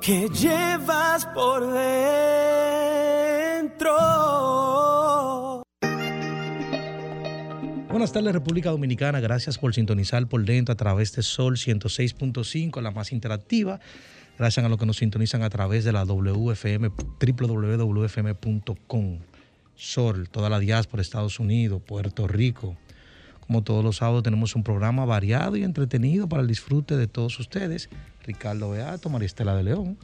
que llevas por dentro. Buenas tardes República Dominicana, gracias por sintonizar por dentro a través de Sol 106.5, la más interactiva. Gracias a los que nos sintonizan a través de la WFM, www.wfm.com. Sol, toda la diáspora, Estados Unidos, Puerto Rico. Como todos los sábados tenemos un programa variado y entretenido para el disfrute de todos ustedes. Ricardo Beato, María Estela de León,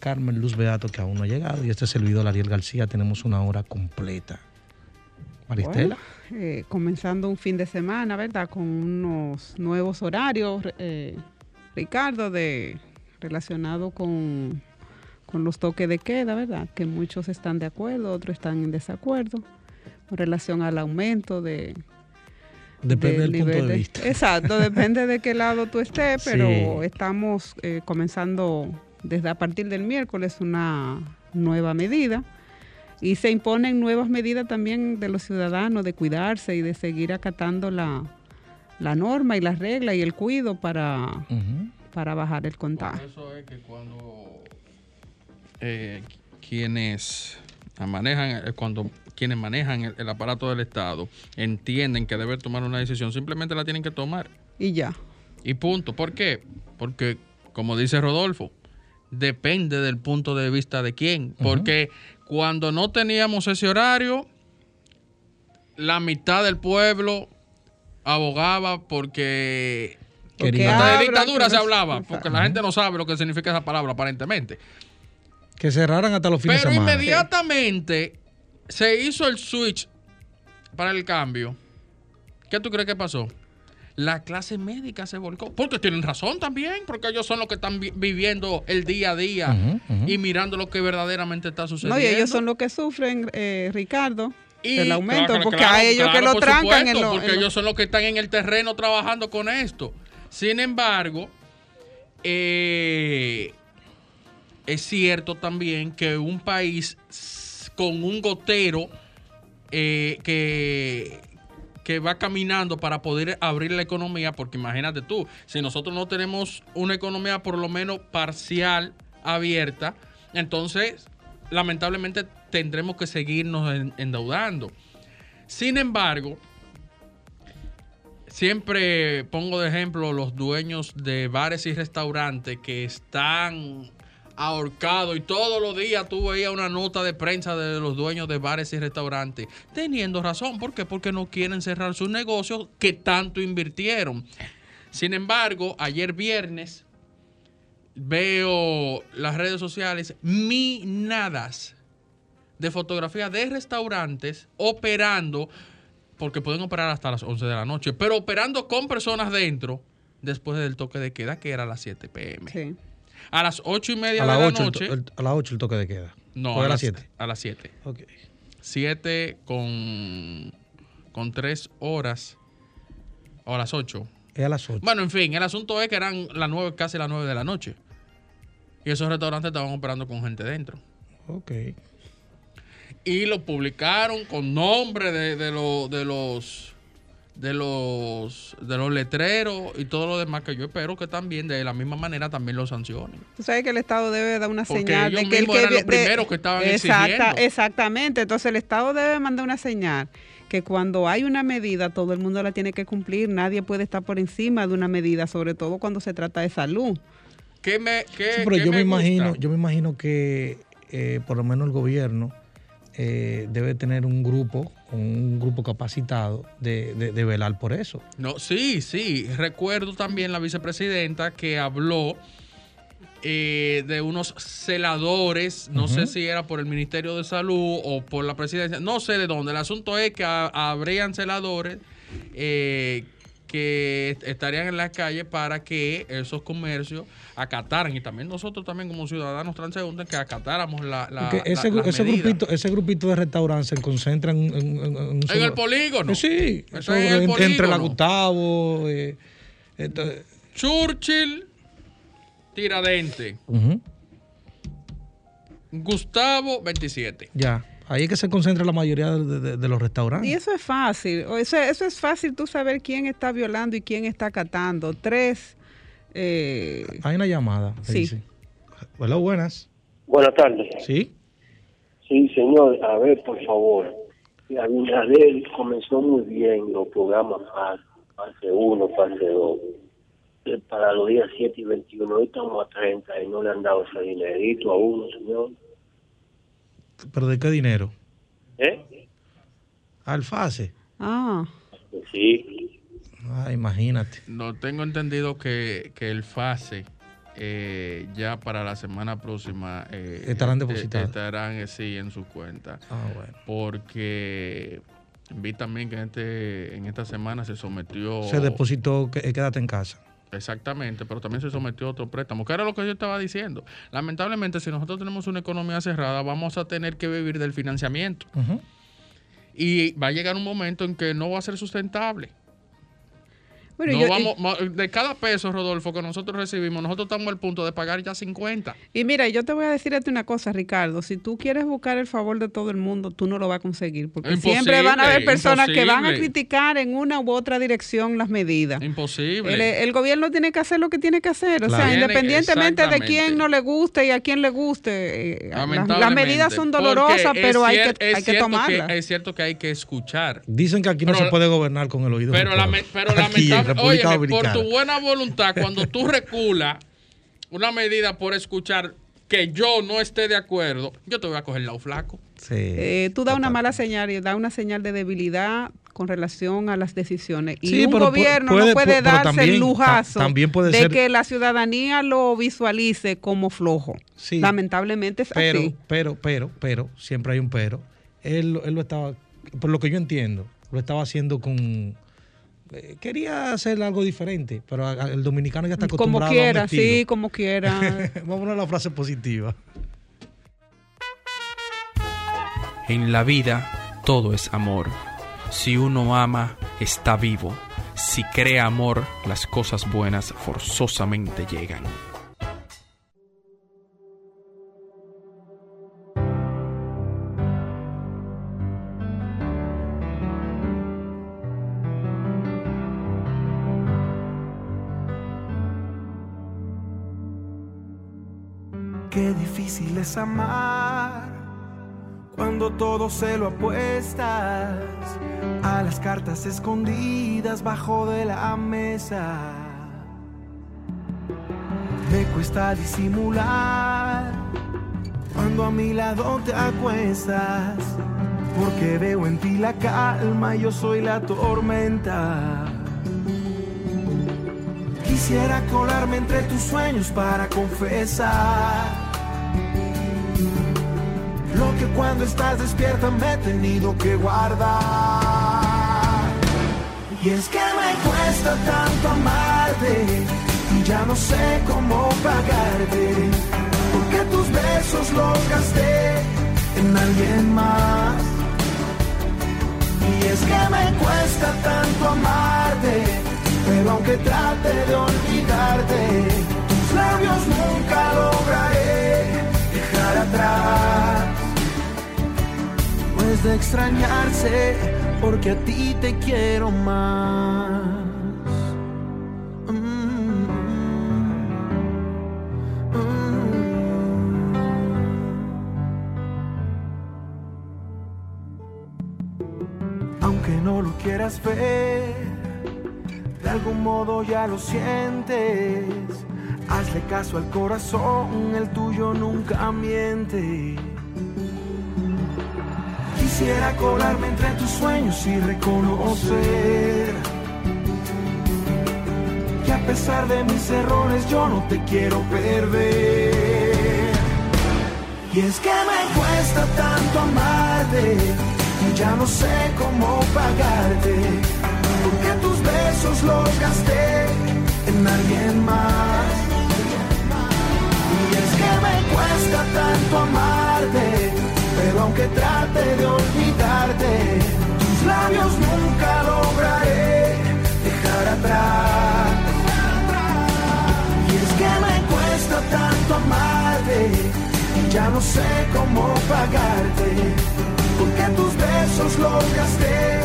Carmen Luz Beato, que aún no ha llegado, y este servidor Ariel García, tenemos una hora completa. Bueno, eh, comenzando un fin de semana, ¿verdad? Con unos nuevos horarios, eh, Ricardo, de relacionado con, con los toques de queda, ¿verdad? Que muchos están de acuerdo, otros están en desacuerdo, con relación al aumento de... Depende del, punto de vista. Exacto, depende de qué lado tú estés, pero Sí. estamos eh, comenzando desde a partir del miércoles una nueva medida. Y se imponen nuevas medidas también de los ciudadanos de cuidarse y de seguir acatando la, la norma y las reglas y el cuido para, para bajar el Por contagio. eso es que cuando eh, quienes manejan, eh, cuando quienes manejan el, el aparato del Estado entienden que deben tomar una decisión, simplemente la tienen que tomar. Y ya. Y punto. ¿Por qué? Porque, como dice Rodolfo, depende del punto de vista de quién. Porque cuando no teníamos ese horario, la mitad del pueblo abogaba porque Porque hasta de dictadura que se hablaba, porque la gente no sabe lo que significa esa palabra aparentemente. Que cerraran hasta los fines Pero de semana. inmediatamente se hizo el switch para el cambio. ¿Qué tú crees que pasó? La clase médica se volcó. Porque tienen razón también, porque ellos son los que están vi- viviendo el día a día y mirando lo que verdaderamente está sucediendo. No, y ellos son los que sufren, eh, Ricardo, Y, el aumento, claro, porque claro, a ellos claro, que lo por trancan en supuesto, lo- Porque en lo- ellos son los que están en el terreno trabajando con esto. Sin embargo, eh, es cierto también que un país con un gotero eh, que, que va caminando para poder abrir la economía, porque imagínate tú, si nosotros no tenemos una economía por lo menos parcial abierta, entonces lamentablemente tendremos que seguirnos en- endeudando. Sin embargo, siempre pongo de ejemplo los dueños de bares y restaurantes que están ahorcados y todos los días tú una nota de prensa de los dueños de bares y restaurantes teniendo razón. ¿Por qué? Porque no quieren cerrar sus negocios que tanto invirtieron. Sin embargo, ayer viernes veo las redes sociales minadas de fotografías de restaurantes operando, porque pueden operar hasta las 11 de la noche, pero operando con personas dentro después del toque de queda, que era a las 7 pm. Sí. A las 8 y media A de las la 8 el, noche. el- a las 8 el toque de queda. no, ¿O a las las 7. A las 7. Ok. 7 con, con 3 horas. O a las 8. Es a las 8. Bueno, en fin, el asunto es que eran las 9, casi las 9 de la noche. Y esos restaurantes estaban operando con gente dentro. Ok. y lo publicaron con nombre de, de, lo- de los de los de los letreros y todo lo demás que yo espero que también de la misma manera también lo sancionen. Tú sabes que el Estado debe dar una Porque señal ellos de que el mismos que eran los vi- de- primeros que estaban Exacta- exigiendo. Exactamente. Entonces el Estado debe mandar una señal que cuando hay una medida todo el mundo la tiene que cumplir. Nadie puede estar por encima de una medida, sobre todo cuando se trata de salud. ¿Qué me, qué, Sí, pero qué yo me, imagino, yo me imagino que eh, por lo menos el gobierno eh, debe tener un grupo, un grupo capacitado de, de- de velar por eso. No, sí, sí. Recuerdo también la vicepresidenta que habló eh, de unos celadores, no sé si era por el Ministerio de Salud o por la presidencia, no sé de dónde. El asunto es que ha- habrían celadores eh, que estarían en la calle para que esos comercios acataran y también nosotros también como ciudadanos transeúntes que acatáramos la, ese, la- las ese grupito, ese grupito de restaurantes se concentra en, en- en- en un En solo- el polígono. Eh, Sí, Eso en el en- entre la polígono. Gustavo. eh, entonces- Churchill, Tiradente, Gustavo 27. ya. Ahí es que se concentra la mayoría de, de- de los restaurantes. Y eso es fácil. o Eso, eso es fácil tú saber quién está violando y quién está acatando. Tres. eh, Hay una llamada. Sí. dice. Hola, buenas. Buenas tardes. Sí. Sí, señor, a ver, por favor. Abinader comenzó muy bien los programas fase, fase 1, fase 2. Eh, Para los días 7 y 21, hoy estamos a 30 y no le han dado ese dinerito a uno, señor. ¿Pero de qué dinero? ¿Eh? Alfase. ah, Sí. Ah, imagínate. No tengo entendido que, que el FASE eh, ya para la semana próxima eh, Estarán eh, depositados. estarán eh, sí en su cuenta. Ah, bueno. Porque vi también que en, este, en esta semana se sometió. Se depositó, que, eh, quédate en casa. Exactamente, pero también se sometió a otro préstamo, que era lo que yo estaba diciendo. Lamentablemente, si nosotros tenemos una economía cerrada, vamos a tener que vivir del financiamiento. Y va a llegar un momento en que no va a ser sustentable. Bueno, No yo- vamos, ma- de cada peso, Rodolfo, que nosotros recibimos, nosotros estamos al punto de pagar ya 50. y, mira, yo te voy a decir a ti una cosa, Ricardo. Si tú quieres buscar el favor de todo el mundo, tú no lo vas a conseguir. Porque Imposible, siempre van a haber personas que van a criticar en una u otra dirección las medidas. Imposible. El, el gobierno tiene que hacer lo que tiene que hacer. O Claro. sea, Tiene- independientemente de quién no le guste y a quién le guste, eh, las, las Lamentablemente, medidas son dolorosas, pero hay que, hay tomarlas. es cierto que hay que escuchar. Dicen que aquí no se puede gobernar con el oído. Pero, lame- pero Aquí óyeme, por tu buena voluntad, cuando tú reculas una medida por escuchar que yo no esté de acuerdo, yo te voy a coger lado flaco. Sí. Eh, tú das una mala señal y das una señal de debilidad con relación a las decisiones. Y Sí, un pero gobierno puede- no puede darse también- el lujazo ta- también puede de ser- que la ciudadanía lo visualice como flojo. Sí. Lamentablemente es pero, así. pero, pero, pero, siempre hay un pero. Él, él lo estaba, por lo que yo entiendo, lo estaba haciendo con... eh, quería hacer algo diferente, pero el dominicano ya está Como acostumbrado quiera, a un estilo. sí, como quiera. Vamos a la frase positiva. En la vida todo es amor. Si uno ama, está vivo. Si crea amor, las cosas buenas forzosamente llegan. Qué difícil es amar cuando todo se lo apuestas a las cartas escondidas bajo de la mesa. Me cuesta disimular cuando a mi lado te acuestas, porque veo en ti la calma y yo soy la tormenta. Quisiera colarme entre tus sueños para confesar que cuando estás despierta me he tenido que guardar. Y es que me cuesta tanto amarte y ya no sé cómo pagarte, porque tus besos los gasté en alguien más. Y es que me cuesta tanto amarte, pero aunque trate de olvidarte, tus labios nunca lograré dejar atrás. De extrañarse, porque a ti te quiero más. Mm, mm. Aunque no lo quieras ver, de algún modo ya lo sientes. Hazle caso al corazón, el tuyo nunca miente. Quisiera colarme entre tus sueños y reconocer que a pesar de mis errores yo no te quiero perder. Y es que me cuesta tanto amarte y ya no sé cómo pagarte, Porque tus besos los gasté en alguien más. Y es que me cuesta tanto aunque trate de olvidarte, tus labios nunca lograré dejar atrás. Y es que me cuesta tanto amarte, ya no sé cómo pagarte, porque tus besos los gasté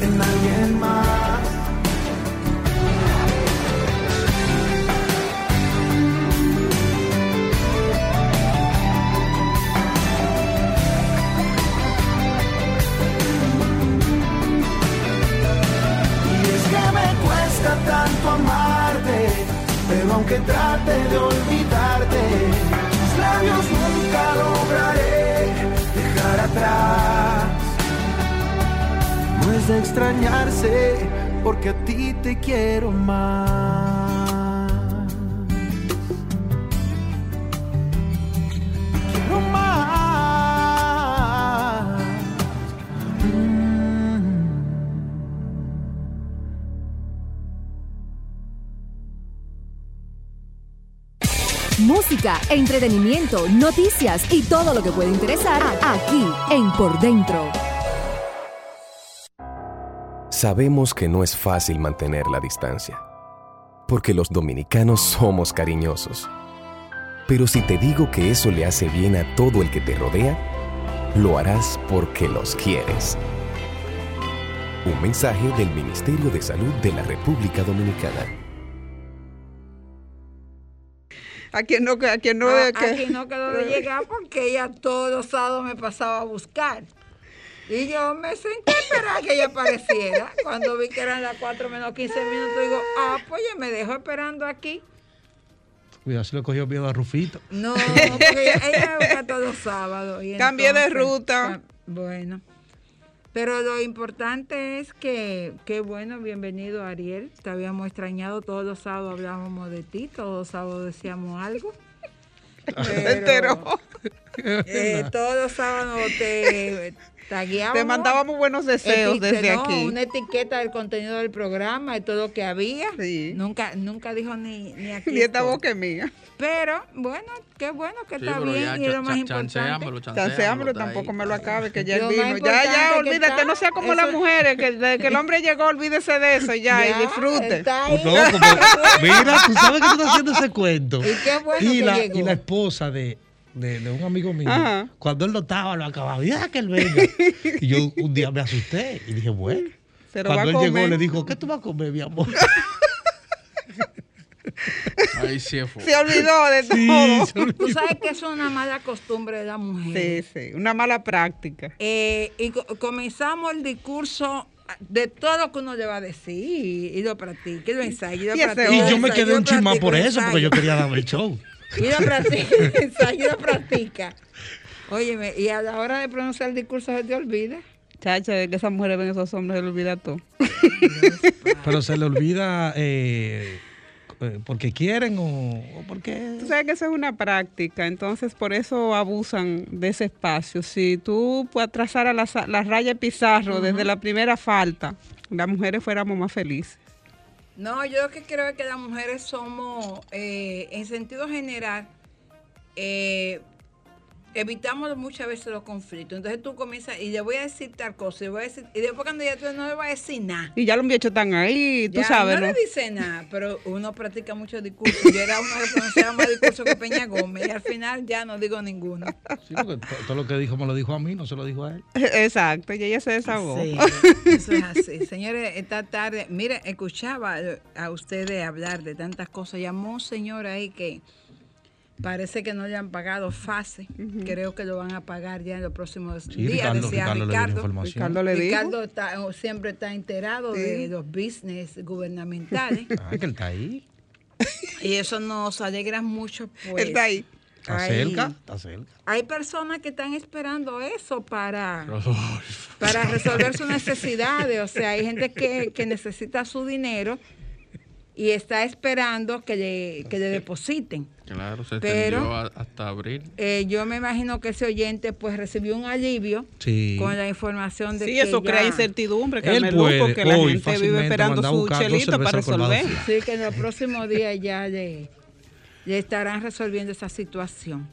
en alguien más. Tanto amarte, pero aunque trate de olvidarte, tus labios nunca lograré dejar atrás. No es de extrañarse, porque a ti te quiero más. Música, entretenimiento, noticias y todo lo que puede interesar aquí en Por Dentro. Sabemos que no es fácil mantener la distancia, porque los dominicanos somos cariñosos. Pero si te digo que eso le hace bien a todo el que te rodea, lo harás porque los quieres. Un mensaje del Ministerio de Salud de la República Dominicana. A quien no, a quien no, A- que- Aquí no quedó de llegar porque ella todos los sábados me pasaba a buscar. Y yo me senté a esperar que ella apareciera. Cuando vi que eran las 4 menos 15 minutos, digo, ah, pues ella me dejó esperando aquí. Cuidado si le cogió miedo a Rufito. No, porque ella, ella me busca todos los sábados. Cambié de ruta. Bueno. Pero lo importante es que, qué bueno, bienvenido Ariel. Te habíamos extrañado, todos los sábados hablábamos de ti, todos los sábados decíamos algo. enteró. Eh, todos los sábados te tagueábamos. Te mandábamos buenos deseos desde no, aquí. Una etiqueta del contenido del programa y todo lo que había. Sí. Nunca, nunca dijo ni, ni aquí. Ni esta boca es mía. Pero bueno, qué bueno que Sí, está bien ya y lo más importante. chanceámoslo, tampoco me lo acabe, que ya él vino. Ya, ya, olvídate, está- no sea como eso- las mujeres, que desde que el hombre llegó, olvídese de eso ya, y disfrute. está ahí. No, como, mira, tú sabes que tú estás haciendo ese cuento. Y qué bueno y que la, llegó. y la esposa de, de, de un amigo mío, Ajá. cuando él lo estaba, lo acababa, ya que él venga. Y yo un día me asusté y dije, bueno. Se lo va Cuando a él llegó, comer. le dijo, ¿qué tú vas a comer, mi amor? Ahí sí fue. Se olvidó de Sí, todo. olvidó. Tú sabes que eso es una mala costumbre de la mujer. Sí, sí, una mala práctica. Eh, y co- comenzamos el discurso de todo lo que uno le va a decir y lo practica, y lo ensaya, y lo Y Y lo yo me quedé un practica, por eso, porque yo quería darme el show. Y lo practica, y y lo practica. Óyeme, y a la hora de pronunciar el discurso se te olvida. Chacha, de que esas mujeres ven a esos hombres, se le olvida todo. Pero se le olvida eh, eh, porque quieren o, o porque... Tú sabes que eso es una práctica, entonces por eso abusan de ese espacio. Si tú puedes trazar a la, la raya de pizarro desde la primera falta, las mujeres fuéramos más felices. No, yo lo que creo es que las mujeres somos, eh, en sentido general, eh, evitamos muchas veces los conflictos. Entonces tú comienzas y le voy a decir tal cosa, y, voy a decir, y después cuando ya tú no le vas a decir nada. Y ya los bichos están ahí, tú Ya, sabes, no ¿no? le dice nada, pero uno practica mucho discurso. Yo era una que pronunciaba más discurso que Peña Gómez y al final ya no digo ninguno. Sí, porque to- todo lo que dijo me lo dijo a mí, no se lo dijo a él. Exacto, y ella se desahogó. Sí, eso es así. Señores, esta tarde, mire, escuchaba a ustedes hablar de tantas cosas. Llamó un señor ahí que parece que no le han pagado fácil. Creo que lo van a pagar ya en los próximos Sí, días, Ricardo, decía Ricardo le dio la Ricardo. información. Ricardo le dijo. Ricardo está- siempre está enterado de los business gubernamentales Ah, que él está ahí. y eso nos alegra mucho. Pues, Él está ahí. Está Ahí. cerca, está cerca. Hay personas que están esperando eso para, para resolver sus necesidades. O sea, hay gente que, que necesita su dinero y está esperando que le, que le depositen. Claro, se Pero- extendió a- hasta abril. Eh, yo me imagino que ese oyente pues recibió un alivio Sí. con la información de Sí, que eso ya- crea incertidumbre, Él Carmelo, puede porque la hoy gente vive esperando su chelito para resolver. Sí, que en los próximos días ya le, le estarán resolviendo esa situación.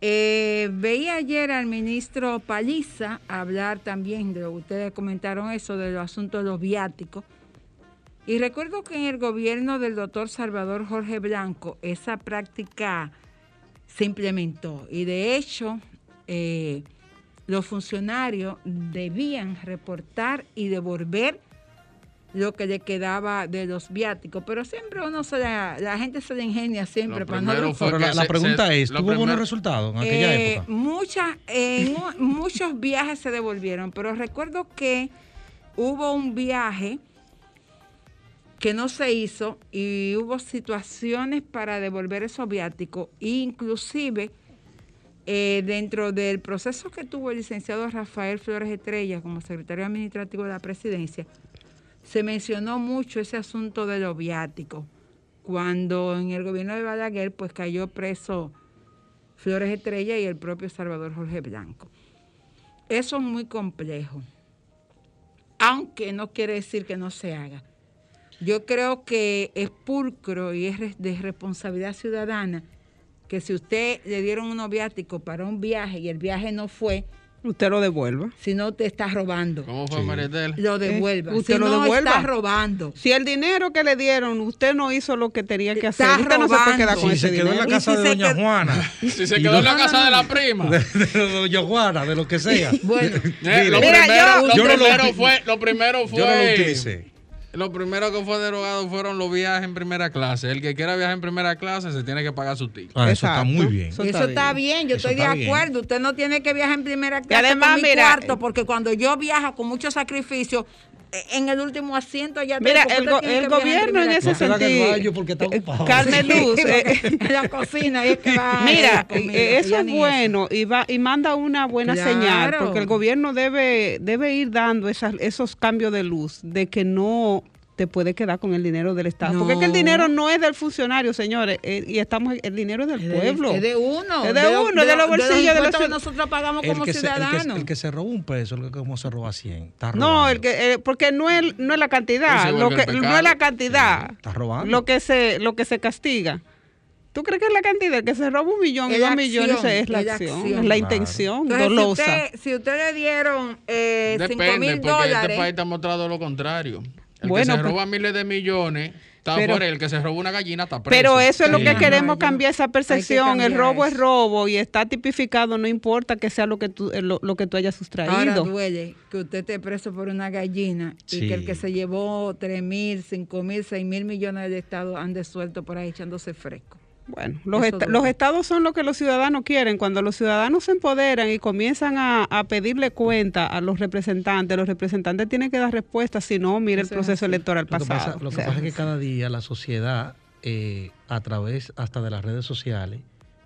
Eh, veía ayer al ministro Paliza hablar también de lo que ustedes comentaron eso, de los asuntos de los viáticos. Y recuerdo que en el gobierno del doctor Salvador Jorge Blanco esa práctica se implementó. Y de hecho eh, los funcionarios debían reportar y devolver lo que le quedaba de los viáticos, pero siempre uno se la, la gente se le ingenia siempre Lo para no Pero la, la pregunta se- es, ¿tuvo buenos resultados en aquella eh, época? Muchas, en un- muchos viajes se devolvieron, pero recuerdo que hubo un viaje que no se hizo y hubo situaciones para devolver esos viáticos, inclusive eh, dentro del proceso que tuvo el licenciado Rafael Flores Estrella como secretario administrativo de la presidencia, se mencionó mucho ese asunto de los viáticos. Cuando en el gobierno de Balaguer pues cayó preso Flores Estrella y el propio Salvador Jorge Blanco. Eso es muy complejo, aunque no quiere decir que no se haga. Yo creo que es pulcro y es de responsabilidad ciudadana que si usted le dieron unos viáticos para un viaje y el viaje no fue, Usted lo devuelva. si no te está robando, ¿Cómo fue Maritel? lo devuelva. Eh, usted si lo no devuelva. está robando. Si el dinero que le dieron, usted no hizo lo que tenía que hacer, Está usted no se puede quedar robando. con Si ese se quedó en dinero. la casa de si se Doña quedó- Juana. Si se quedó en la no- casa de la prima. De, de Doña Juana, de lo que sea. Bueno, Eh, lo, Mira, primero, yo- lo yo no lo primero fue, lo primero fue, Yo no lo utilicé. Lo primero que fue derogado fueron los viajes en primera clase. El que quiera viajar en primera clase se tiene que pagar su ticket. Ah, eso está muy bien. Eso Eso está bien, yo Eso estoy de bien. acuerdo. Usted no tiene que viajar en primera clase además, con mi mira, cuarto, porque cuando yo viajo con mucho sacrificio, en el último asiento ya Mira, el, go- el gobierno en ese sentido. eh. Carmen Luz, eh, en la cocina, y es que va Mira, eh, eso es bueno y va y manda una buena Claro. señal porque el gobierno debe debe ir dando esas, esos cambios de luz de que no te puede quedar con el dinero del Estado. Porque es que el dinero no es del funcionario, señores, eh, y estamos el dinero es del Es de- pueblo. Es de uno. Es de uno, de los bolsillos de los que nosotros pagamos El como que, se, el, que, ciudadanos. el que se roba un peso, el que como se roba 100. Está No, robando. el que, eh, porque no es, no es la cantidad, lo que, no es la cantidad, Está robando. lo que se, lo que se castiga. ¿Tú crees que es la cantidad? El que se roba un millón y Es dos millones es la acción, acción. es la Claro. intención Entonces, si dolosa. usted, si usted le dieron eh, 5 Depende, mil porque dólares, este país ha mostrado lo contrario. El Bueno, que se pues- roba miles de millones está Pero- fuera. El que se roba una gallina está preso. Pero eso es lo Sí. que queremos cambiar esa percepción. El cambiar robo es eso. robo y está tipificado, no importa que sea lo que tú, lo, lo que tú hayas ahora sustraído. duele que usted esté preso por una gallina y Sí. que el que se llevó 3 mil, 5 mil, 6 mil millones de estados ande suelto por ahí echándose fresco. Bueno, los, los estados son lo que los ciudadanos quieren. Cuando los ciudadanos se empoderan y comienzan a, a pedirle cuenta a los representantes, los representantes tienen que dar respuesta, si no, mire el Eso es proceso electoral Lo que pasado. pasa, lo O que sea, pasa es que cada día la sociedad, eh, a través hasta de las redes sociales,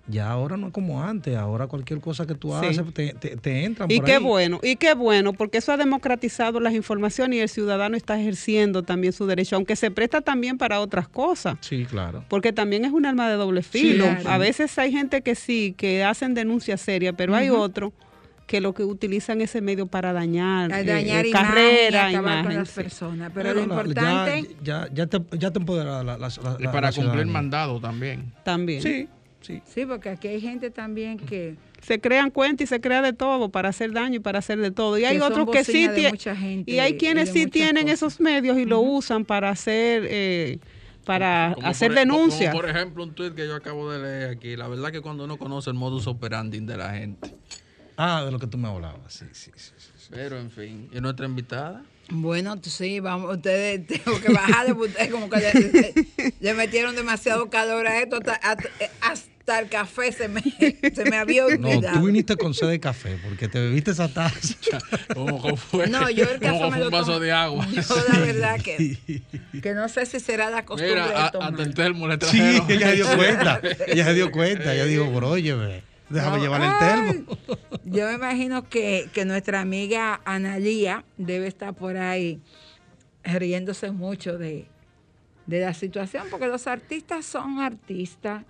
ya ahora no es como antes. Ahora cualquier cosa que tú Sí. haces te, te, te entran Y por qué ahí. bueno, y qué bueno, porque eso ha democratizado las informaciones y el ciudadano está ejerciendo también su derecho, aunque se presta también para otras cosas. Sí, claro. Porque también es un arma de doble filo. claro. A veces hay gente que sí, que hacen denuncias serias, pero hay otros que lo que utilizan ese medio para dañar, eh, dañar eh, imagen carrera, y acabar con imagen, las sí. personas. Pero lo la- importante, Ya, ya, ya te, ya te empodera la, la, la- Y la- para la cumplir ciudadanía. mandado también. También. Sí, sí. sí, porque aquí hay gente también que, Se crean cuentas y se crea de todo para hacer daño y para hacer de todo. Y hay otros que sí tienen. mucha gente Y hay quienes sí tienen cosas. esos medios y lo usan para hacer. eh, para Como hacer por, denuncias. como por ejemplo, un tuit que yo acabo de leer aquí. La verdad que cuando uno conoce el modus operandi de la gente. Ah, de lo que tú me hablabas. Sí, sí, sí. sí. Pero, en fin. ¿Y nuestra invitada? Bueno, sí, vamos, ustedes tengo que bajarle, porque ustedes como que le, le- le metieron demasiado calor a esto, hasta, hasta- hasta el café se me, se me había No, olvidado. tú viniste con sed de café porque te bebiste esa taza. ¿Cómo cómo fue? No, yo el ¿Cómo café me fue lo un vaso tomo- de agua? Yo la verdad que, que no sé si será la costumbre Mira, a- de tomar. hasta el termo le Sí, ella se dio cuenta. Ella se dio cuenta. Ella dijo, pero óyeme, déjame No, llevarle el termo. Yo me imagino que, que nuestra amiga Analía debe estar por ahí riéndose mucho de, de la situación, porque los artistas son artistas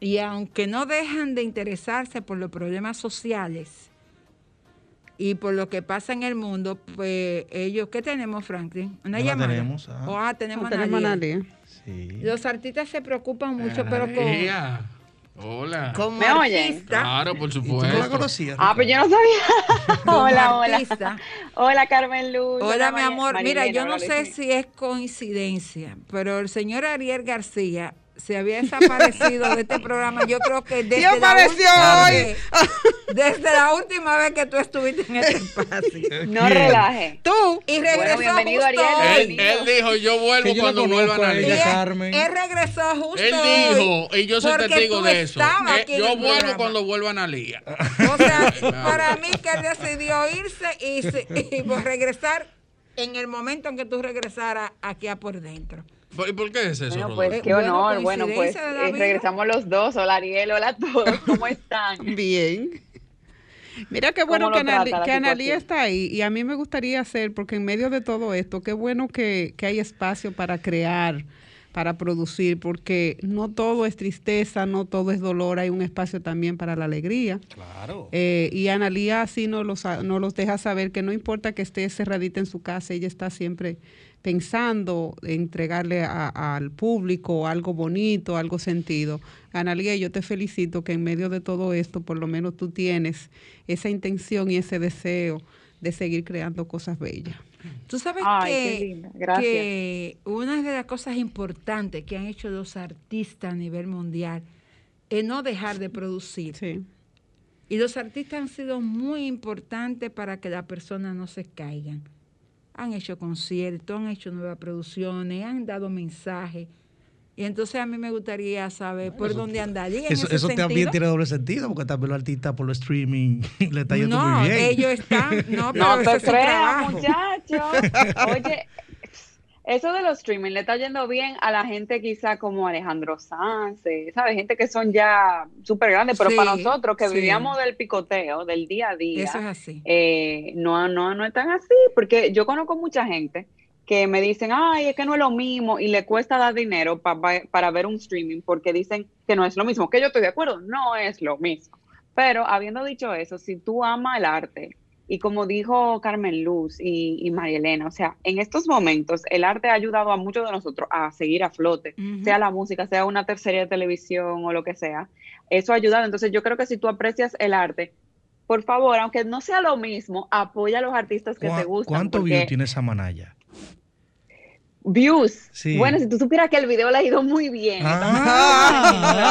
y aunque no dejan de interesarse por los problemas sociales y por lo que pasa en el mundo, pues ellos, ¿qué tenemos, Franklin? Una llamada. tenemos, ah. Oh, ah, tenemos, No a tenemos a nadie. Sí. Los artistas se preocupan mucho, pero con. Hola. como ¿Me oyen? artista, Claro, por ¿Y tú no la supuesto. conocías? Ah, pues yo no sabía. hola, hola. artista. Hola, Carmen Luz. Hola, mi amor. Mira, yo no sé Luis. si es coincidencia, pero el señor Ariel García se había desaparecido de este programa. Yo creo que desde la apareció última hoy. vez- desde la última vez que tú estuviste en este espacio. No ¿Quién? relaje. Tú. Y regresó Bueno, bienvenido, justo Ariel. hoy. Él, él dijo, yo vuelvo yo cuando vuelva conozco a ella, Y él- Carmen. Él regresó justo Él dijo, y yo soy testigo de eso. eh, yo el vuelvo programa. cuando vuelva Analia. O sea, para mí que él decidió irse y, pues regresar en el momento en que tú regresaras aquí a por dentro. ¿Y por qué es eso, Bueno, pues qué honor. Bueno, pues eh, regresamos los dos. Hola, Ariel. Hola a todos. ¿Cómo están? Bien. Mira qué ¿Cómo bueno que, Anali- que Analía está ahí y a mí me gustaría hacer, porque en medio de todo esto, qué bueno que, que hay espacio para crear, para producir, porque no todo es tristeza, no todo es dolor, hay un espacio también para la alegría. Claro. Eh, y Analía así nos los, nos los deja saber que no importa que esté cerradita en su casa, ella está siempre pensando en entregarle a- al público algo bonito, algo sentido. Analía, yo te felicito que en medio de todo esto, por lo menos tú tienes esa intención y ese deseo de seguir creando cosas bellas. Tú sabes Ay, que, que una de las cosas importantes que han hecho los artistas a nivel mundial es no dejar de producir. Sí. Y los artistas han sido muy importantes para que las personas no se caigan. Han hecho conciertos, han hecho nuevas producciones, han dado mensajes. Y entonces a mí me gustaría saber por dónde andaría en Eso, ese eso también tiene doble sentido, porque también los artistas por lo streaming le está yendo no, muy bien. ellos están, no, pero No te creas, muchachos. Oye, eso de los streaming le está yendo bien a la gente quizá como Alejandro Sanz, ¿sabes? Gente que son ya súper grandes, pero Sí, para nosotros que sí. vivíamos del picoteo, del día a día, Eso es así. eh, no, no, no es tan así, porque yo conozco mucha gente que me dicen, ay, es que no es lo mismo y le cuesta dar dinero pa- pa- para ver un streaming porque dicen que no es lo mismo, que yo estoy de acuerdo, no es lo mismo. Pero habiendo dicho eso, si tú amas el arte, y como dijo Carmen Luz y, y María Elena, o sea, en estos momentos el arte ha ayudado a muchos de nosotros a seguir a flote, sea la música, sea una tercera de televisión o lo que sea. Eso ha ayudado. Entonces yo creo que si tú aprecias el arte, por favor, aunque no sea lo mismo, apoya a los artistas que ¿Cuá- te gustan. ¿Cuánto view tiene esa manalla? Views. Sí. Bueno, si tú supieras que el video le ha ido muy bien. Ah.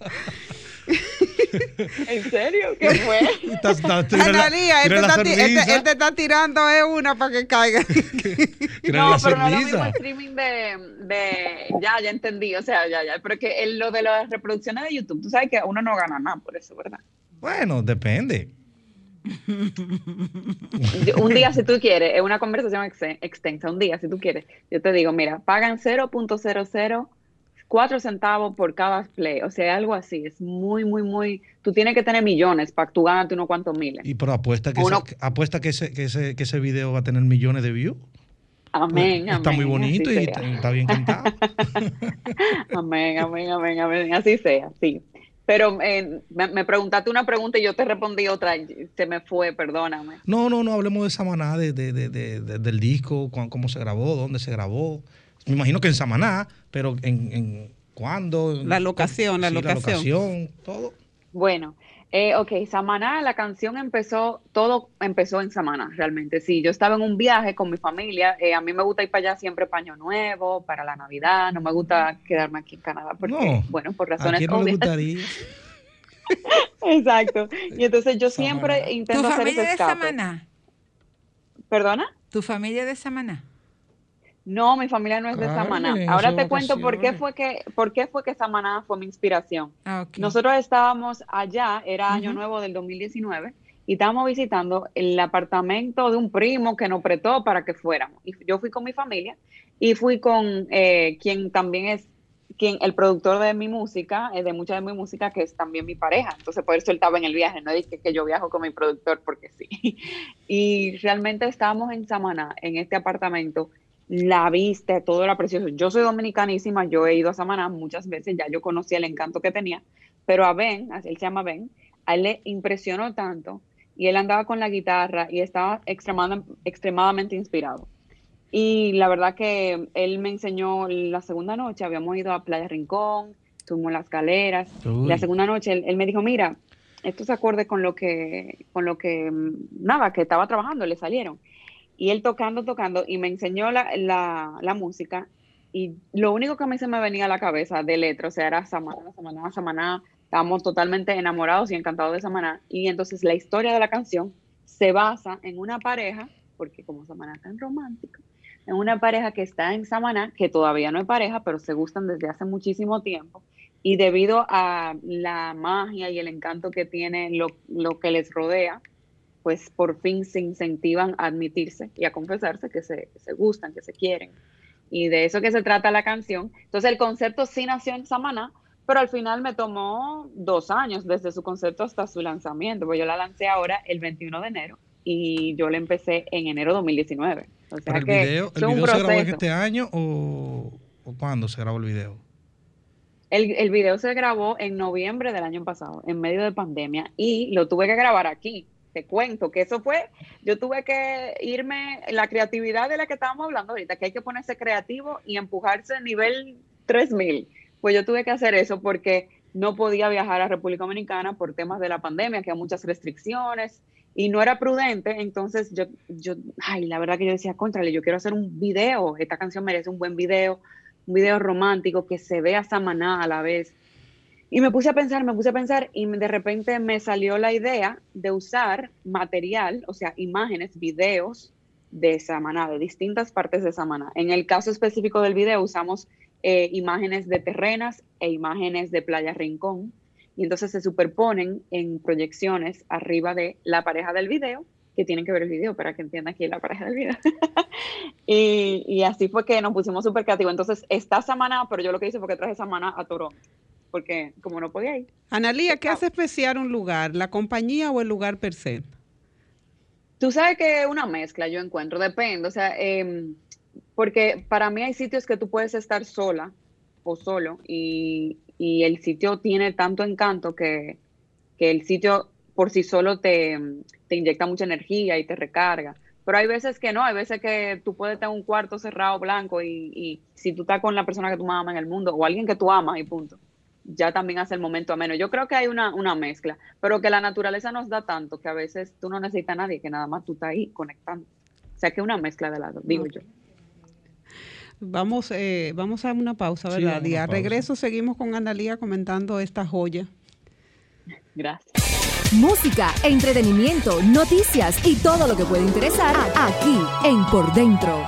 ¿En serio? ¿Qué fue? Está- está- tira la- Analía, él, tira te la está, ti- él te- está tirando eh, una para que caiga. No, la pero no es lo mismo sonrisa. streaming de, de... Ya, ya entendí, o sea, ya, ya. Pero que el- lo de las reproducciones de YouTube, tú sabes que uno no gana nada por eso, ¿verdad? Bueno, depende. Un día si tú quieres, es una conversación ex- extensa, un día si tú quieres, yo te digo, mira, pagan 0.004 centavos por cada play, o sea, algo así, es muy, muy, muy, tú tienes que tener millones para tú ganarte unos cuantos miles. Y pero apuesta que, Uno- ese, apuesta que ese, que ese, que ese video va a tener millones de views. Amén, Está muy bonito y está, está bien cantado. Amén, amén, amén, amén, así sea, sí. Pero eh, me, me preguntaste una pregunta y yo te respondí otra, se me fue, perdóname. No, no, no hablemos de Samaná, de, de, de, de- de- del disco, cómo se grabó, dónde se grabó. Me imagino que en Samaná, pero en, en cuándo. La locación, la Sí, locación. locación, todo. Bueno, eh, ok, Samaná, la canción empezó, todo empezó en Samaná, realmente. Sí, yo estaba en un viaje con mi familia. eh, a mí me gusta ir para allá siempre paño nuevo, para la Navidad. No me gusta quedarme aquí en Canadá porque, No, bueno, por ¿A razones quién no le gustaría? Exacto. Y entonces yo siempre Samaná. ¿Tu intento hacer familia ese de. Samaná? ¿Perdona? ¿Tu familia de Samaná? No, mi familia no es de Carmen, Samaná. Ahora te cuento por qué fue que, por qué fue que Samaná fue mi inspiración. Ah. Nosotros estábamos allá, era año Ujú. nuevo del 2019, y estábamos visitando el apartamento de un primo que nos prestó para que fuéramos. Y yo fui con mi familia y fui con eh, quien también es quien el productor de mi música, eh, de mucha de mi música, que es también mi pareja. Entonces, por eso él estaba en el viaje. No dije que yo viajo con mi productor porque sí. Y realmente estábamos en Samaná, en este apartamento, la vista, todo era precioso. Yo soy dominicanísima, yo he ido a Samaná muchas veces, ya yo conocía el encanto que tenía, pero a Ben, así él se llama Ben, a él le impresionó tanto y él andaba con la guitarra y estaba extremadamente, extremadamente inspirado. Y la verdad que él me enseñó la segunda noche, habíamos ido a Playa Rincón, tuvimos las galeras. Uy. La segunda noche él, él me dijo, mira, esto se acorde con lo que, con lo que, mm, nada, que estaba trabajando, le salieron. Y él tocando, tocando, y me enseñó la, la, música. Y lo único que a mí se me venía a la cabeza de letra, o sea, era Samaná, Samaná, Samaná. Estábamos totalmente enamorados y encantados de Samaná. Y entonces la historia de la canción se basa en una pareja, porque como Samaná es tan romántico, en una pareja que está en Samaná, que todavía no es pareja, pero se gustan desde hace muchísimo tiempo. Y debido a la magia y el encanto que tiene lo, lo que les rodea, pues por fin se incentivan a admitirse y a confesarse que se, que se gustan, que se quieren. Y de eso que se trata la canción. Entonces el concepto sí nació en Samaná, pero al final me tomó dos años desde su concepto hasta su lanzamiento, porque yo la lancé ahora el 21 de enero y yo la empecé en enero de 2019. O sea Pero el que video, es ¿el un video se grabó este año o, o cuándo se grabó el video? El, el video se grabó en noviembre del año pasado, en medio de pandemia, y lo tuve que grabar aquí. Te cuento que eso fue, yo tuve que irme, la creatividad de la que estábamos hablando ahorita, que hay que ponerse creativo y empujarse a nivel 3000. Pues yo tuve que hacer eso porque no podía viajar a República Dominicana por temas de la pandemia, que hay muchas restricciones y no era prudente. Entonces yo, yo, ay, la verdad que yo decía, contrale, yo quiero hacer un video, esta canción merece un buen video, un video romántico que se vea Samaná a la vez. Y me puse a pensar, me puse a pensar y de repente me salió la idea de usar material, o sea, imágenes, videos de Samaná, de distintas partes de Samaná. En el caso específico del video usamos eh, imágenes de terrenas e imágenes de Playa Rincón y entonces se superponen en proyecciones arriba de la pareja del video, que tienen que ver el video para que entiendan quién es la pareja del video. y, y así fue que nos pusimos súper creativos. Entonces está Samaná, pero yo lo que hice fue que traje Samaná a Toronto, porque como no podía ir. Analía, ¿qué hace especial un lugar? ¿La compañía o el lugar per se? Tú sabes que es una mezcla, yo encuentro, depende, o sea, em, porque para mí hay sitios que tú puedes estar sola o solo y, y el sitio tiene tanto encanto que, que el sitio por sí solo te, te inyecta mucha energía y te recarga. Pero hay veces que no, hay veces que tú puedes tener un cuarto cerrado blanco y, y si tú estás con la persona que tú más amas en el mundo o alguien que tú amas y punto, ya también hace el momento ameno. Yo creo que hay una, una mezcla, pero que la naturaleza nos da tanto que a veces tú no necesitas a nadie, que nada más tú estás ahí conectando. O sea que es una mezcla de lado, digo yo. Vamos, eh, vamos a una pausa, Sí, ¿verdad? a y a regreso seguimos con Analía comentando esta joya. Gracias. Música, entretenimiento, noticias y todo lo que puede interesar aquí en Por Dentro.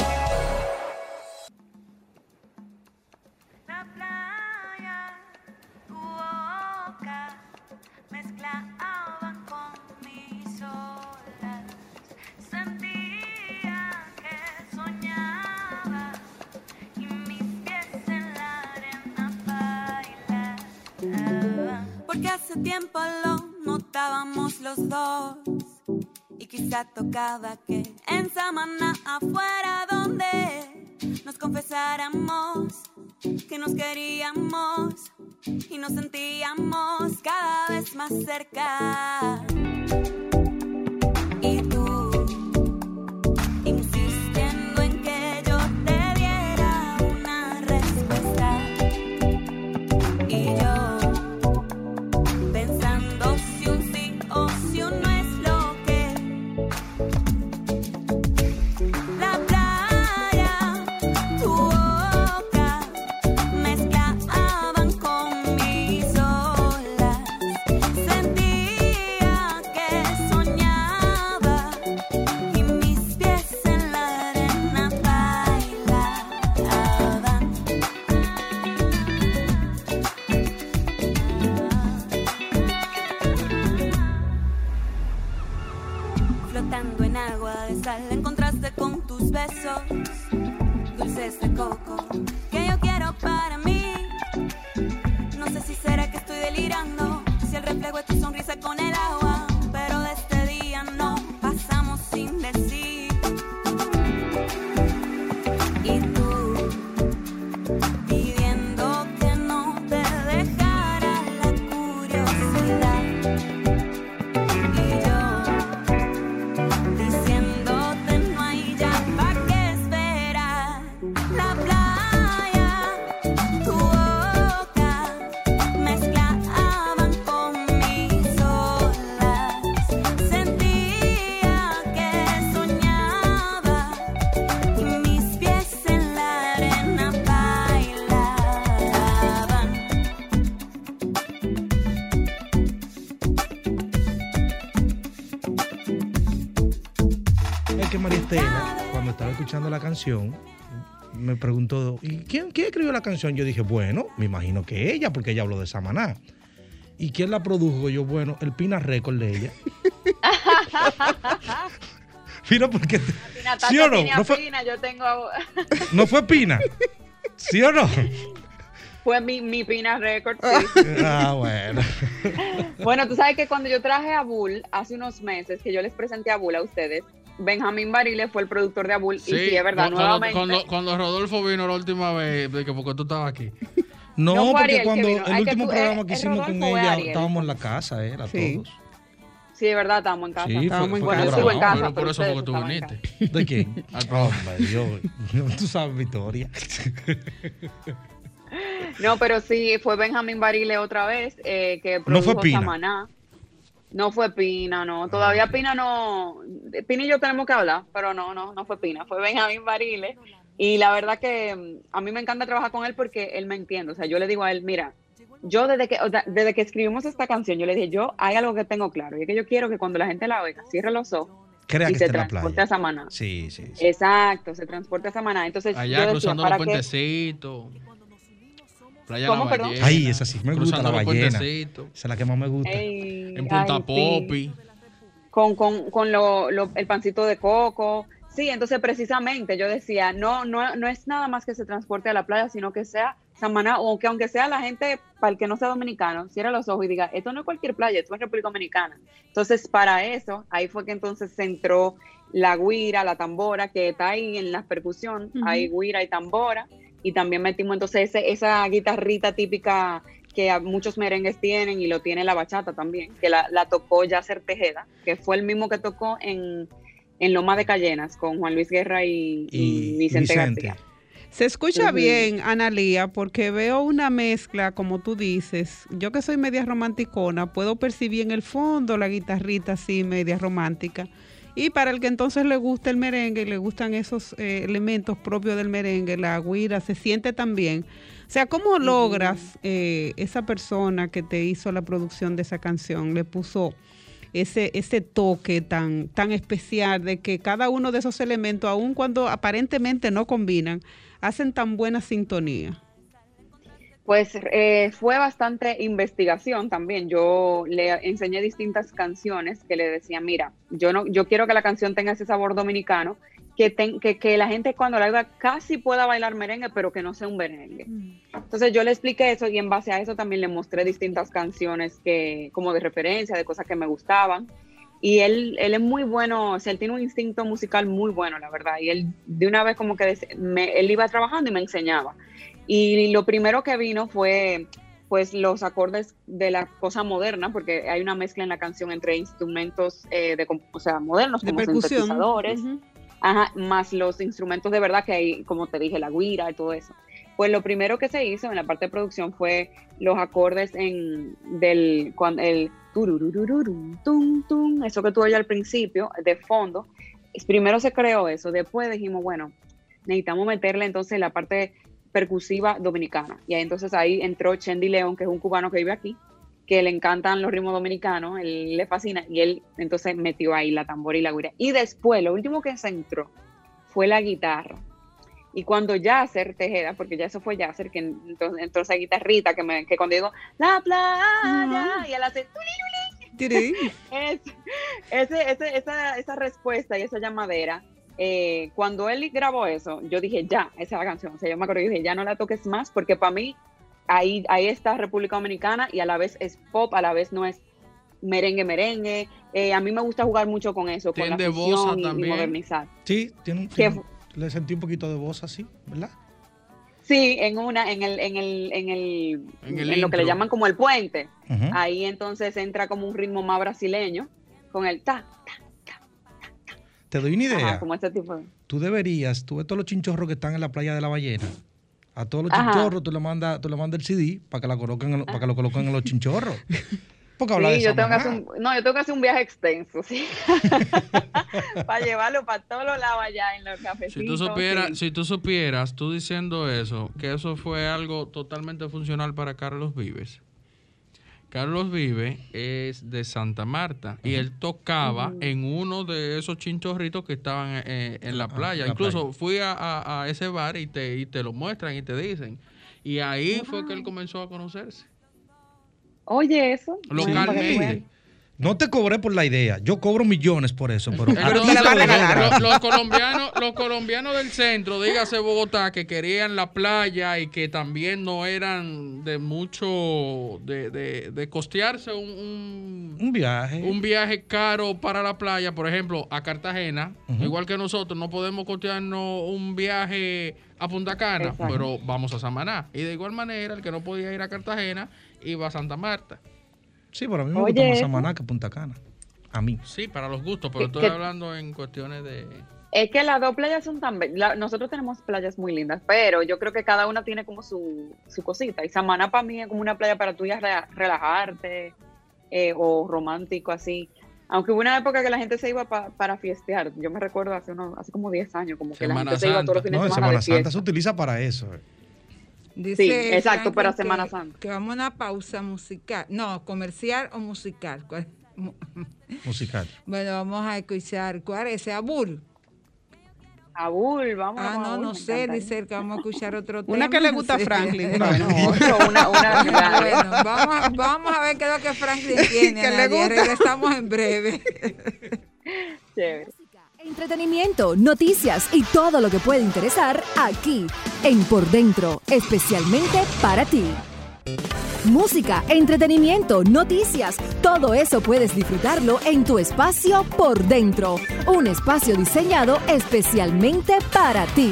Tiempo lo notábamos los dos. Y quizá tocaba que en Samaná afuera donde nos confesáramos que nos queríamos y nos sentíamos cada vez más cerca. La canción, me preguntó, ¿y quién, quién escribió la canción? Yo dije, bueno, me imagino que ella, porque ella habló de Samaná. ¿Y quién la produjo? Yo, bueno, el Pina Record de ella. Mira, porque... Natacha ¿Sí o no? tenía ¿No fue, Pina, yo tengo... ¿No fue Pina? ¿Sí o no? Fue mi, mi Pina Record, sí. Ah, bueno. Bueno, tú sabes que cuando yo traje a Bull hace unos meses, que yo les presenté a Bull a ustedes, Benjamín Barile fue el productor de Bull y sí, es verdad, cuando, nuevamente. Cuando, cuando Rodolfo vino la última vez, de que porque tú estabas aquí. No, porque Ariel cuando el Ay, que último tú- programa eh, que eh, hicimos con Rodolfo fue ella, Ariel. estábamos en la casa, era Sí. todos. Sí, es verdad, estábamos en casa. Sí, fue- estábamos en estuve en casa. pero por eso fue que tú viniste. ¿De quién? Hombre, yo, tú sabes mi historia. No, pero sí, fue Benjamín Barile otra vez, eh, que No fue produjo Pina. Samaná. No fue Pina, no. Todavía Pina no. Pina y yo tenemos que hablar, pero no, no, no fue Pina. Fue Benjamín Barile. Y la verdad que mm, a mí me encanta trabajar con él porque él me entiende. O sea, yo le digo a él, mira, yo desde que, o sea, desde que escribimos esta canción, yo le dije, yo hay algo que tengo claro. Y es que yo quiero que cuando la gente la oiga, cierre los ojos Crea y que se está en la transporte playa. a Samaná. Sí, sí. sí. Exacto, se transporte a Samaná. Entonces, Allá yo decía, cruzando ¿para los puentecitos. Playa ¿Cómo, La perdón? Ballena. Ay, esa sí me gusta, la ballena. Esa es la que más me gusta. Ey, En Punta ay, sí. Popi. con, con, con lo, lo- el pancito de coco. Sí, entonces precisamente yo decía, no, no, no es nada más que se transporte a la playa, sino que sea Samaná, o que aunque sea la gente, para el que no sea dominicano, cierre los ojos y diga, esto no es cualquier playa, esto es República Dominicana. Entonces, para eso, ahí fue que entonces se entró la guira, la tambora, que está ahí en la percusión, hay guira y tambora, y también metimos entonces ese- esa guitarrita típica que muchos merengues tienen y lo tiene la bachata también, que la, la tocó Yacer Tejeda, que fue el mismo que tocó en, en Loma de Cayenas con Juan Luis Guerra y, y Y Vicente, Vicente. García. Se escucha Ujú. bien, Analía, porque veo una mezcla, como tú dices. Yo que soy media romanticona, puedo percibir en el fondo la guitarrita así, media romántica. Y para el que entonces le gusta el merengue y le gustan esos eh, elementos propios del merengue, la guira se siente también. O sea, ¿cómo logras eh, esa persona que te hizo la producción de esa canción, le puso ese, ese toque tan, tan especial de que cada uno de esos elementos, aun cuando aparentemente no combinan, hacen tan buena sintonía? Pues eh, fue bastante investigación también. Yo le enseñé distintas canciones que le decía, mira, yo no, yo quiero que la canción tenga ese sabor dominicano, que, ten- que, que la gente cuando la oiga casi pueda bailar merengue, pero que no sea un merengue. Entonces yo le expliqué eso y en base a eso también le mostré distintas canciones que, como de referencia, de cosas que me gustaban. Y él, él es muy bueno, o sea, él tiene un instinto musical muy bueno, la verdad. Y él de una vez como que me- él iba trabajando y me enseñaba. Y lo primero que vino fue pues los acordes de la cosa moderna, porque hay una mezcla en la canción entre instrumentos eh, de, o sea, modernos De como percusión. sintetizadores. Ajá, más los instrumentos de verdad que hay, como te dije, la guira y todo eso. Pues lo primero que se hizo en la parte de producción fue los acordes en del cuando el tum, tum, eso que tú oyes al principio, de fondo. Primero se creó eso, después dijimos, bueno, necesitamos meterle entonces la parte percusiva dominicana. Y ahí entonces ahí entró Chendi León, que es un cubano que vive aquí, que le encantan los ritmos dominicanos, él le fascina, y él entonces metió ahí la tambora y la guira. Y después, lo último que se entró fue la guitarra. Y cuando Yasser Tejeda, porque ya eso fue Yasser, que entonces entró esa guitarrita que, me, que cuando digo, la playa, y él hace, es- ese, ese- esa, esa respuesta y esa llamadera, eh, cuando él grabó eso, yo dije, ya, esa es la canción. O sea, yo me acuerdo y dije, ya no la toques más, porque para mí ahí, ahí está República Dominicana y a la vez es pop, a la vez no es merengue, merengue. Eh, a mí me gusta jugar mucho con eso, con la bossa fusión y- y, también. modernizar. Sí, tiene un, ¿Qué tiene- le sentí un poquito de voz así, ¿verdad? Sí, en una, en el, en el, en el, En el en lo que le llaman como el puente. Ahí entonces entra como un ritmo más brasileño, con el ta, Te doy una idea. ajá, como este tipo de... Tú deberías, tú ves todos los chinchorros que están en la playa de la ballena. A todos los Ajá. chinchorros tú le mandas, tú le mandas el CD para que la coloquen, para que lo coloquen en los chinchorros. Porque habla Sí, de yo tengo que hacer un, no, yo tengo que hacer un viaje extenso, sí. para llevarlo para todos los lados allá en los cafecitos. Si tú supieras, sí. si tú supieras, tú diciendo eso, que eso fue algo totalmente funcional para Carlos Vives, Carlos Vive es de Santa Marta y él tocaba en uno de esos chinchorritos que estaban eh, en la Ah, playa. en la Incluso playa. fui a, a- a ese bar y te, y te lo muestran y te dicen. Y ahí fue que él comenzó a conocerse. Oye, eso. Para No te cobré por la idea. Yo cobro millones por eso, pero. Te la a. Los, los colombianos, los colombianos del centro, dígase Bogotá, que querían la playa y que también no eran de mucho, de, de- de costearse un, un- Un viaje. un viaje caro para la playa, por ejemplo, a Cartagena, igual que nosotros, no podemos costearnos un viaje a Punta Cana, Exacto. pero vamos a Samaná. Y de igual manera, el que no podía ir a Cartagena, iba a Santa Marta. Sí, pero a mí me Oye, gusta más. Samaná que Punta Cana. A mí. Sí, para los gustos, pero estoy que- hablando en cuestiones de... Es que las dos playas son tan. Nosotros tenemos playas muy lindas, pero yo creo que cada una tiene como su, su cosita. Y Samaná para mí es como una playa para tú ya re- relajarte eh, o romántico así. Aunque hubo una época que la gente se iba pa- para fiestear. Yo me recuerdo hace unos, hace como 10 años, como que la gente se iba todos los fines No, de semana Semana de Santa fiesta. se utiliza para eso. eh. Dice Sí, exacto, Franklin para que- Semana Santa. Que vamos a una pausa musical. No, comercial o musical. Musical. Bueno, vamos a escuchar. ¿Cuál es ese? Abul. Abul, vamos Ah, no, Abul, no sé, dice que vamos a escuchar otro tema. Una que le gusta a. Franklin. Bueno, otro, una, una Bueno, vamos, a- vamos a ver qué es lo que Franklin tiene. Que le gusta. Regresamos en breve. chévere. Entretenimiento, noticias y todo lo que puede interesar aquí en Por Dentro, especialmente para ti. Música, entretenimiento, noticias, todo eso puedes disfrutarlo en tu espacio Por Dentro, un espacio diseñado especialmente para ti.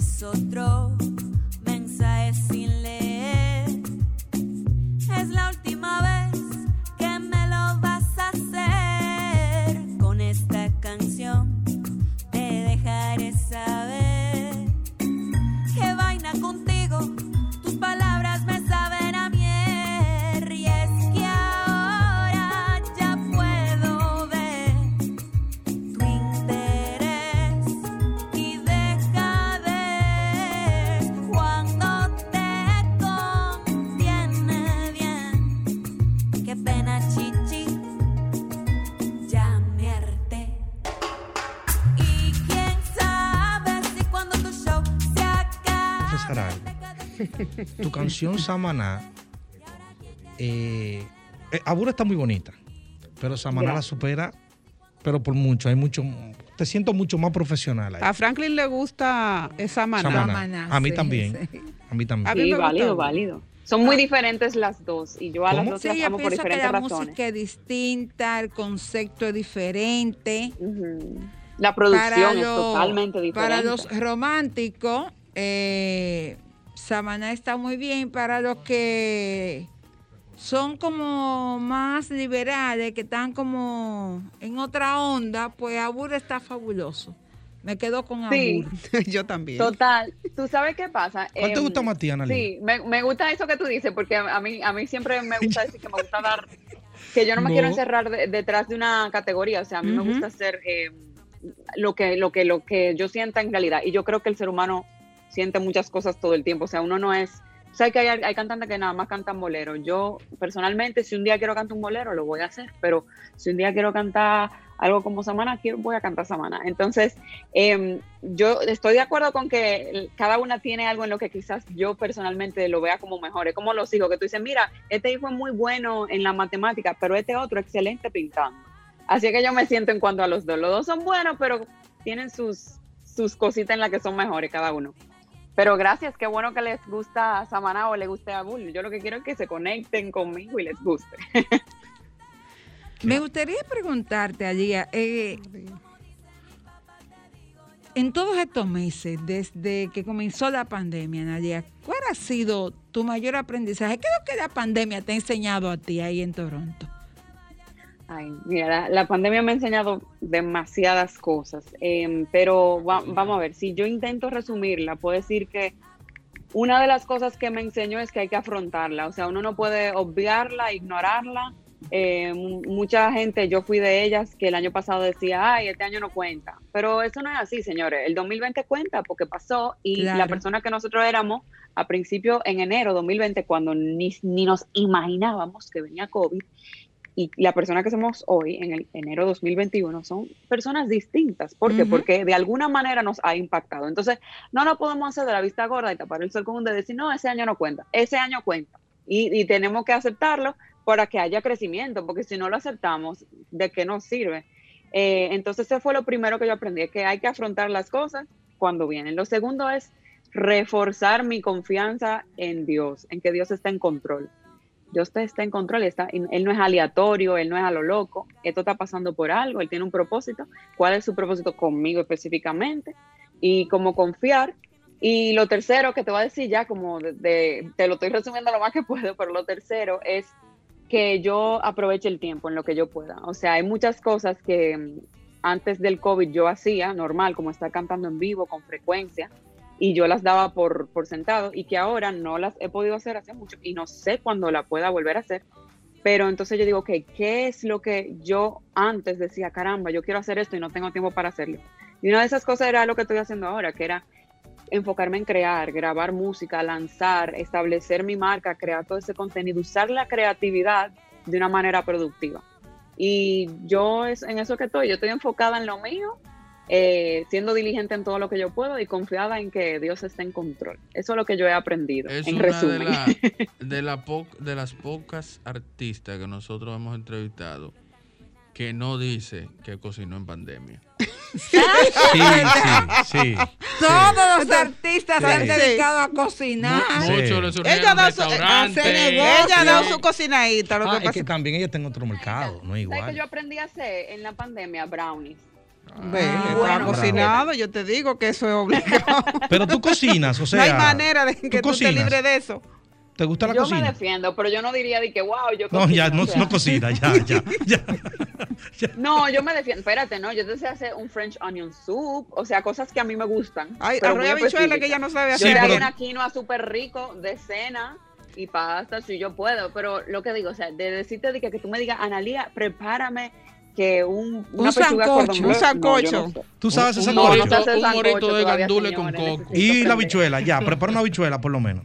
Vez otro canción Samaná. Eh, eh, Abura está muy bonita, pero Samaná la supera, pero por mucho. Hay mucho. Te siento mucho más profesional ahí. A Franklin le gusta esa maná. Samaná. Samaná, A mí sí, también. sí. A mí también. A mí Sí, válido, válido. Son muy diferentes las dos y yo a las ¿Cómo? dos Sí, las yo amo por pienso que diferentes la razones. música es distinta, el concepto es diferente. La producción es lo- totalmente diferente. Para los románticos, eh, Samaná está muy bien. Para los que son como más liberales, que están como en otra onda, pues Abur está fabuloso. Me quedo con Abur. Sí. Yo también. Total. ¿Tú sabes qué pasa? ¿Cuál te Em, gusta Analí? Sí, me, me gusta eso que tú dices, porque a mí, a mí siempre me gusta decir que me gusta dar, que yo no me No. quiero encerrar de- detrás de una categoría, o sea, a mí me gusta hacer eh, lo, que, lo, que, lo que yo sienta en realidad, y yo creo que el ser humano siente muchas cosas todo el tiempo, o sea, uno no es, sabes que hay, hay cantantes que nada más cantan bolero, yo personalmente, si un día quiero cantar un bolero, lo voy a hacer, pero si un día quiero cantar algo como Samana, quiero, voy a cantar Samana. Entonces, eh, yo estoy de acuerdo con que cada una tiene algo en lo que quizás yo personalmente lo vea como mejor. Es como los hijos, que tú dices, mira, este hijo es muy bueno en la matemática, pero este otro excelente pintando. Así que yo me siento en cuanto a los dos. Los dos son buenos, pero tienen sus, sus cositas en las que son mejores cada uno. Pero gracias, qué bueno que les gusta Samana o les guste a Bull. Yo lo que quiero es que se conecten conmigo y les guste. Me gustaría preguntarte, Alía, eh, en todos estos meses, desde que comenzó la pandemia, Nadia, ¿cuál ha sido tu mayor aprendizaje? ¿Qué es lo que la pandemia te ha enseñado a ti ahí en Toronto? Ay, mira, la, la pandemia me ha enseñado demasiadas cosas, em, pero va- vamos a ver, si yo intento resumirla, puedo decir que una de las cosas que me enseñó es que hay que afrontarla, o sea, uno no puede obviarla, ignorarla. Eh, mu- mucha gente, yo fui de ellas que el año pasado decía, ay, este año no cuenta, pero eso no es así, señores, el 2020 cuenta porque pasó y la persona que nosotros éramos a principio en enero 2020, cuando ni, ni nos imaginábamos que venía COVID, y la persona que somos hoy, en el enero 2021, son personas distintas. ¿Por qué? Ujú. Porque de alguna manera nos ha impactado. Entonces, no nos podemos hacer de la vista gorda y tapar el sol con un dedo y decir, no, ese año no cuenta. Ese año cuenta. Y, y tenemos que aceptarlo para que haya crecimiento, porque si no lo aceptamos, ¿de qué nos sirve? Eh, entonces, ese fue lo primero que yo aprendí, que hay que afrontar las cosas cuando vienen. Lo segundo es reforzar mi confianza en Dios, en que Dios está en control. Dios está en control, está, Él no es aleatorio, Él no es a lo loco, esto está pasando por algo, Él tiene un propósito. ¿Cuál es su propósito conmigo específicamente? Y cómo confiar. Y lo tercero que te voy a decir ya, como de, te lo estoy resumiendo lo más que puedo, pero lo tercero es que yo aproveche el tiempo en lo que yo pueda. O sea, hay muchas cosas que antes del COVID yo hacía normal, como estar cantando en vivo con frecuencia, y yo las daba por, por sentado y que ahora no las he podido hacer hace mucho y no sé cuándo la pueda volver a hacer. Pero entonces yo digo, ok, ¿qué es lo que yo antes decía, caramba, yo quiero hacer esto y no tengo tiempo para hacerlo? Y una de esas cosas era lo que estoy haciendo ahora, que era enfocarme en crear, grabar música, lanzar, establecer mi marca, crear todo ese contenido, usar la creatividad de una manera productiva. Y yo es en eso que estoy, yo estoy enfocada en lo mío, eh, siendo diligente en todo lo que yo puedo y confiada en que Dios está en control. Eso es lo que yo he aprendido, Es en una de, resumen. la- de, la po- de las pocas artistas que nosotros hemos entrevistado que no dice que cocinó en pandemia. Sí, sí, sí. Todos los artistas Sí. se han Sí. dedicado a cocinar. Sí. Muchos Ella da su, negocio. ella da su cocinadita. Lo Ah, que es pasa que también ella está en otro mercado, no es ¿Sabes que igual. yo aprendí a hacer en la pandemia? Brownies. Ve, está bueno, cocinado, yo te digo que eso es obligado. Pero tú cocinas, o sea. no hay manera de que tú, te cocinas? libres de eso. ¿Te gusta la yo me cocina? defiendo, pero yo no diría de que, wow, yo No, cocino, ya, o no, sea. no cocina, ya, ya. No, yo me defiendo. Espérate, no, yo te sé hacer un French onion soup, o sea, cosas que a mí me gustan. Ay, muy habichuela que ella no sabe Yo hacer. te Sí, hago una quinoa súper rico de cena y pasta si yo puedo, pero lo que digo, o sea, de decirte de que, que tú me digas, Analía, prepárame que un, una Un sancocho, un bleu". sancocho. No. ¿Tú sabes ese un No, no sancocho? se hace Un morito de gandule con coco. Y la habichuela, ya, prepara una habichuela por lo menos.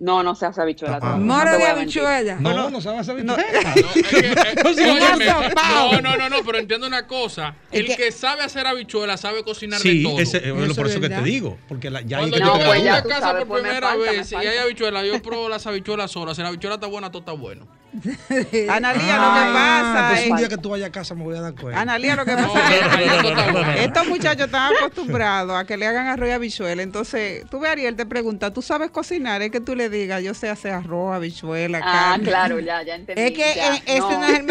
No, no se hace habichuela. Ah, no te de habichuela. No, no, No, habichuela. eh, óyeme, asopao. no, no, no, no, pero entiendo una cosa. El que- que sabe hacer habichuela sabe cocinar de Sí, todo. ese, es Eso por es eso que te digo. Porque la, ya Cuando que yo No, pues a casa sabes, por me primera falta, vez y hay habichuela, yo pruebo las habichuelas solas. Si la habichuela está buena, todo está bueno. Analía, lo Ah, que pasa pues un es. día que tú vayas a casa me voy a dar cuenta. Analía, lo que No, pasa es. no, no, no, no, no, no. Estos muchachos están acostumbrados a que le hagan arroz y habichuela. Entonces, tú ves, Ariel, te pregunta, ¿tú sabes cocinar? Es que tú le digas, yo sé hacer arroz, habichuela, Ah, carne. claro, ya, ya entendí. Es que ya, eh, este no. es el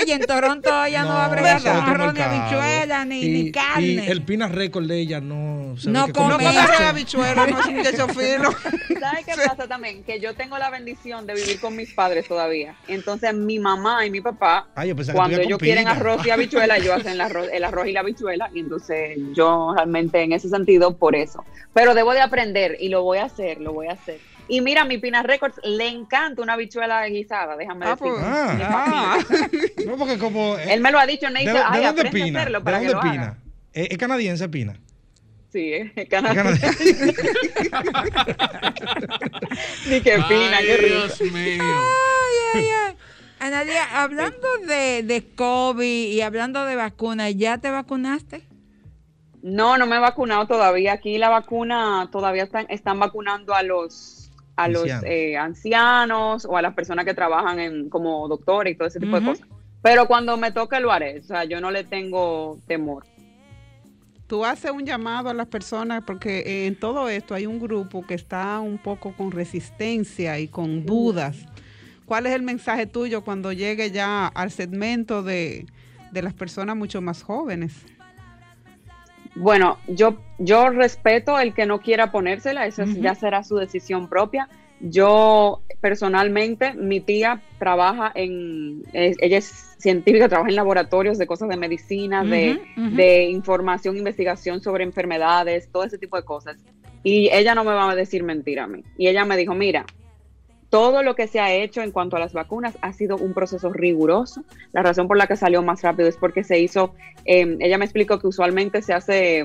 ella. En Toronto ella no, va a bregar con arroz ni habichuela ni, y, ni carne. Y el Pina Record de ella no se No come No habichuela, no es un muchacho fino. ¿Sabes qué pasa también? Que yo tengo la bendición de vivir con mis padres todavía. Entonces, mi mamá y mi papá, Ay, yo cuando ellos quieren arroz y habichuela, ellos hacen el arroz, el arroz y la habichuela. Y entonces, yo realmente en ese sentido, por eso. Pero debo de aprender y lo voy a hacer, lo voy a hacer. Y mira, mi Pina Records le encanta una habichuela guisada, déjame Ah, decir. pues, Ah. Ah. No, porque como. eh, Él me lo ha dicho, ¿De, Neisa, de ay, dónde aprende a Pina? hacerlo ¿De dónde Pina? haga. ¿Es, es canadiense Pina? Sí, es ¿Es canadiense. canadiense? Ni que Pina, Ay, qué rico. Dios mío. Ay, ay, ay. Analia, hablando de, de COVID y hablando de vacunas, ¿ya te vacunaste? No, no me he vacunado todavía. Aquí la vacuna todavía están, están vacunando a los a los Ancianos. eh, ancianos o a las personas que trabajan en, como doctores y todo ese tipo de cosas. Pero cuando me toque lo haré. O sea, yo no le tengo temor. Tú haces un llamado a las personas porque eh, en todo esto hay un grupo que está un poco con resistencia y con dudas. ¿Cuál es el mensaje tuyo cuando llegue ya al segmento de, de las personas mucho más jóvenes? Bueno, yo, yo respeto el que no quiera ponérsela, eso ya será su decisión propia. Yo personalmente, mi tía trabaja en, ella es científica, trabaja en laboratorios de cosas de medicina, de, de información, investigación sobre enfermedades, todo ese tipo de cosas. Y ella no me va a decir mentira a mí. Y ella me dijo, mira, todo lo que se ha hecho en cuanto a las vacunas ha sido un proceso riguroso. La razón por la que salió más rápido es porque se hizo, eh, ella me explicó que usualmente se hace,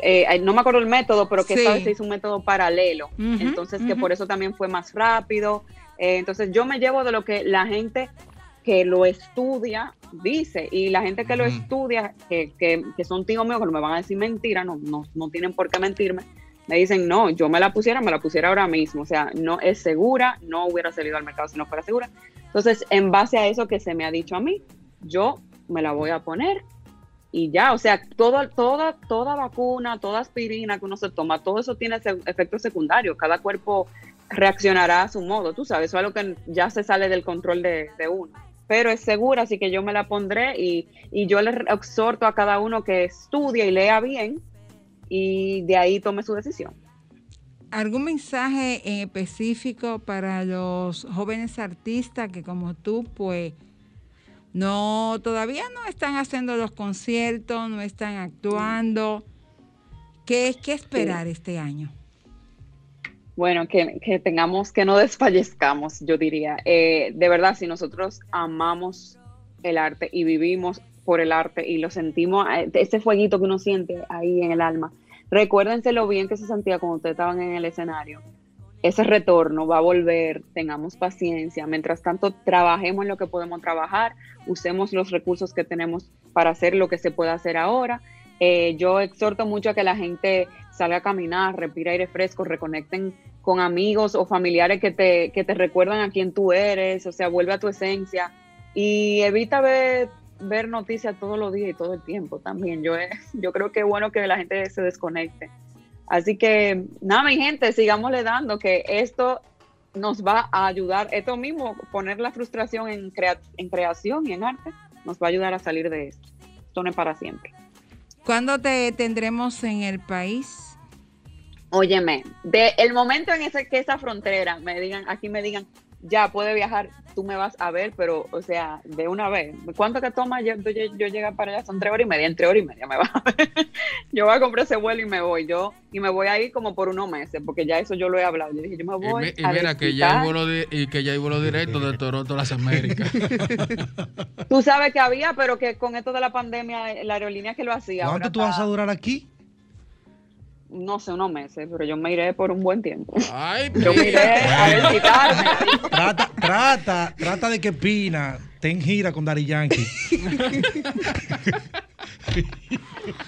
eh, no me acuerdo el método, pero que Sí. esta vez se hizo un método paralelo. Entonces, que por eso también fue más rápido. Eh, entonces, yo me llevo de lo que la gente que lo estudia dice y la gente que lo estudia, que, que, que son tíos míos que no me van a decir mentira, no, no, no tienen por qué mentirme, me dicen, no, yo me la pusiera, me la pusiera ahora mismo. O sea, no es segura, no hubiera salido al mercado si no fuera segura. Entonces, en base a eso que se me ha dicho a mí, yo me la voy a poner y ya, o sea, todo, toda, toda vacuna, toda aspirina que uno se toma, todo eso tiene efectos secundarios. Cada cuerpo reaccionará a su modo, tú sabes, eso es algo que ya se sale del control de, de uno. Pero es segura, así que yo me la pondré y, y yo le exhorto a cada uno que estudie y lea bien y de ahí tome su decisión. ¿Algún mensaje en específico para los jóvenes artistas que como tú, pues, no, todavía no están haciendo los conciertos, no están actuando? ¿Qué, qué esperar este año? Bueno, que, que tengamos, que no desfallezcamos, yo diría. Eh, de verdad, si nosotros amamos el arte y vivimos por el arte y lo sentimos, eh, ese fueguito que uno siente ahí en el alma, recuérdense lo bien que se sentía cuando ustedes estaban en el escenario. Ese retorno va a volver, tengamos paciencia. Mientras tanto, trabajemos en lo que podemos trabajar, usemos los recursos que tenemos para hacer lo que se pueda hacer ahora. Eh, yo exhorto mucho a que la gente salga a caminar, respire aire fresco, reconecten con amigos o familiares que te, que te recuerdan a quién tú eres, o sea, vuelve a tu esencia y evita ver, ver noticias todos los días y todo el tiempo también. Yo, eh, yo creo que es bueno que la gente se desconecte. Así que, nada, mi gente, sigámosle dando que esto nos va a ayudar, esto mismo, poner la frustración en, crea- en creación y en arte, nos va a ayudar a salir de esto. Esto no es para siempre. ¿Cuándo te tendremos en el país? Óyeme, de el momento en ese que esa frontera me digan, aquí me digan, ya puede viajar, tú me vas a ver, pero, o sea, de una vez. ¿Cuánto que toma yo, yo, yo llegar para allá? Son tres horas y media, en tres horas y media me va a ver. yo voy a comprar ese vuelo y me voy, yo, y me voy a ir como por unos meses, porque ya eso yo lo he hablado. Yo dije, yo me Y, voy mi- y a mira que ya hay vuelo y que ya hay vuelo directo de Toronto a las Américas. Tú sabes que había, pero que con esto de la pandemia, la aerolínea que lo hacía. ¿Cuánto tú vas a durar aquí? No sé, unos meses, pero yo me iré por un buen tiempo. Ay, yo me iré a visitarme. Trata, trata, trata de que Pina ten gira con Dari Yankee.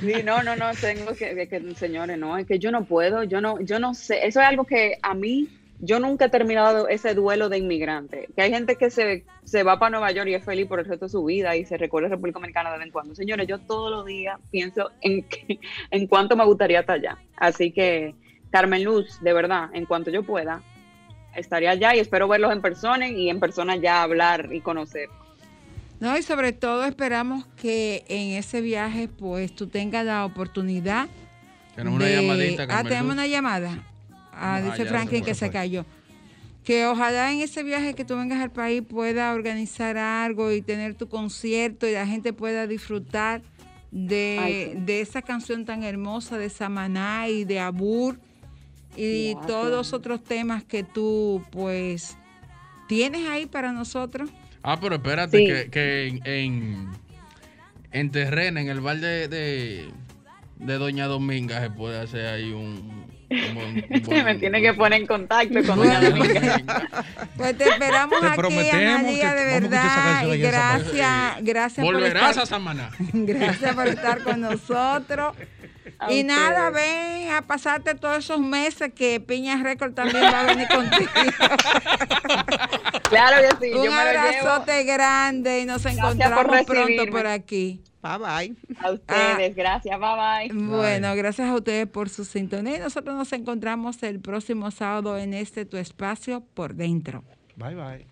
Sí, no, no, no, tengo que, que, señores, no, es que yo no puedo, yo no, yo no sé, eso es algo que a mí, yo nunca he terminado ese duelo de inmigrante, que hay gente que se, se va para Nueva York y es feliz por el resto de su vida y se recuerda a República Dominicana de vez en cuando. Señores, yo todos los días pienso en, que- en cuánto me gustaría estar allá. Así que, Carmen Luz, de verdad, en cuanto yo pueda, estaría allá y espero verlos en persona y en persona ya hablar y conocer. No, y sobre todo esperamos que en ese viaje, pues, tú tengas la oportunidad. Tenemos una llamadita, Ah, Carmen tenemos Luz. una llamada. Ah, No, dice Franklin que se cayó. Que ojalá en ese viaje que tú vengas al país pueda organizar algo y tener tu concierto y la gente pueda disfrutar de, Ay, sí. de esa canción tan hermosa de Samaná y de Abur y Gracias. todos los otros temas que tú, pues, tienes ahí para nosotros. Ah, pero espérate, Sí. que, que en, en, en Terrena, en el bar de, de, de Doña Dominga, se puede hacer ahí un. me tiene que poner en contacto con Doña Dominga. Pues te esperamos Te aquí, prometemos Analia, de verdad. Y gracias, gracias por Volverás estar, a Samaná. gracias por estar con nosotros. A y nada, ven a pasarte todos esos meses que Piña Record también va a venir contigo. Claro que sí, Un yo me lo llevo. abrazote grande y nos Gracias por encontramos pronto recibirme. por aquí. Bye bye. A ustedes, gracias, bye bye. Bueno, gracias a ustedes por su sintonía. y Nosotros nos encontramos el próximo sábado en este tu espacio por dentro. Bye, bye.